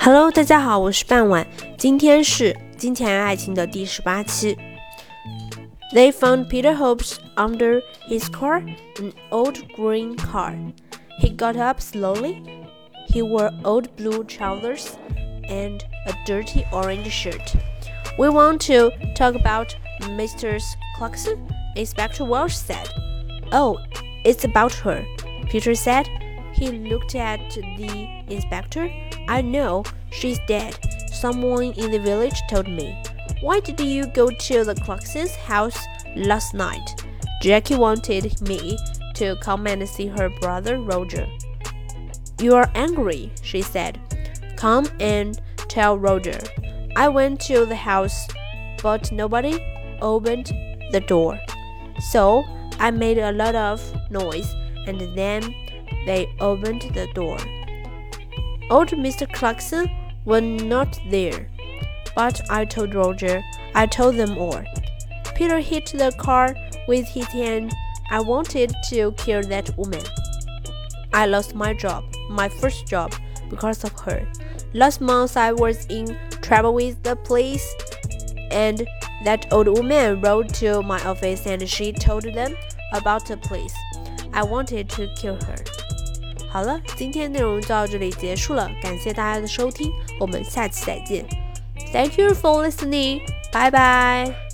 Hello，大家好，我是半晚，今天是《金钱爱情》的第十八期。They found Peter Hobbs under his car, an old green car. He got up slowly. He wore old blue trousers and a dirty orange shirt. We want to talk about Mr. Clarkson, Inspector Welch said. Oh, it's about her, Peter said. He looked at the inspector. I know she's dead. Someone in the village told me. Why did you go to the Clarkson's house last night? Jackie wanted me to come and see her brother Roger. You are angry, she said. Come and tell Roger. I went to the house, but nobody opened the door. So I made a lot of noise, and then they opened the door. Old Mr. Clarkson was not there, but I told Roger, I told them all. Peter hit the car with his hand. I wanted to kill that woman. I lost my job, my first job, because of her. Last month I was in trouble with the police, and that old woman wrote to my office and she told them about the police. I wanted to kill her. 好了，今天内容就到这里结束了，感谢大家的收听，我们下期再见。Thank you for listening，Bye bye.。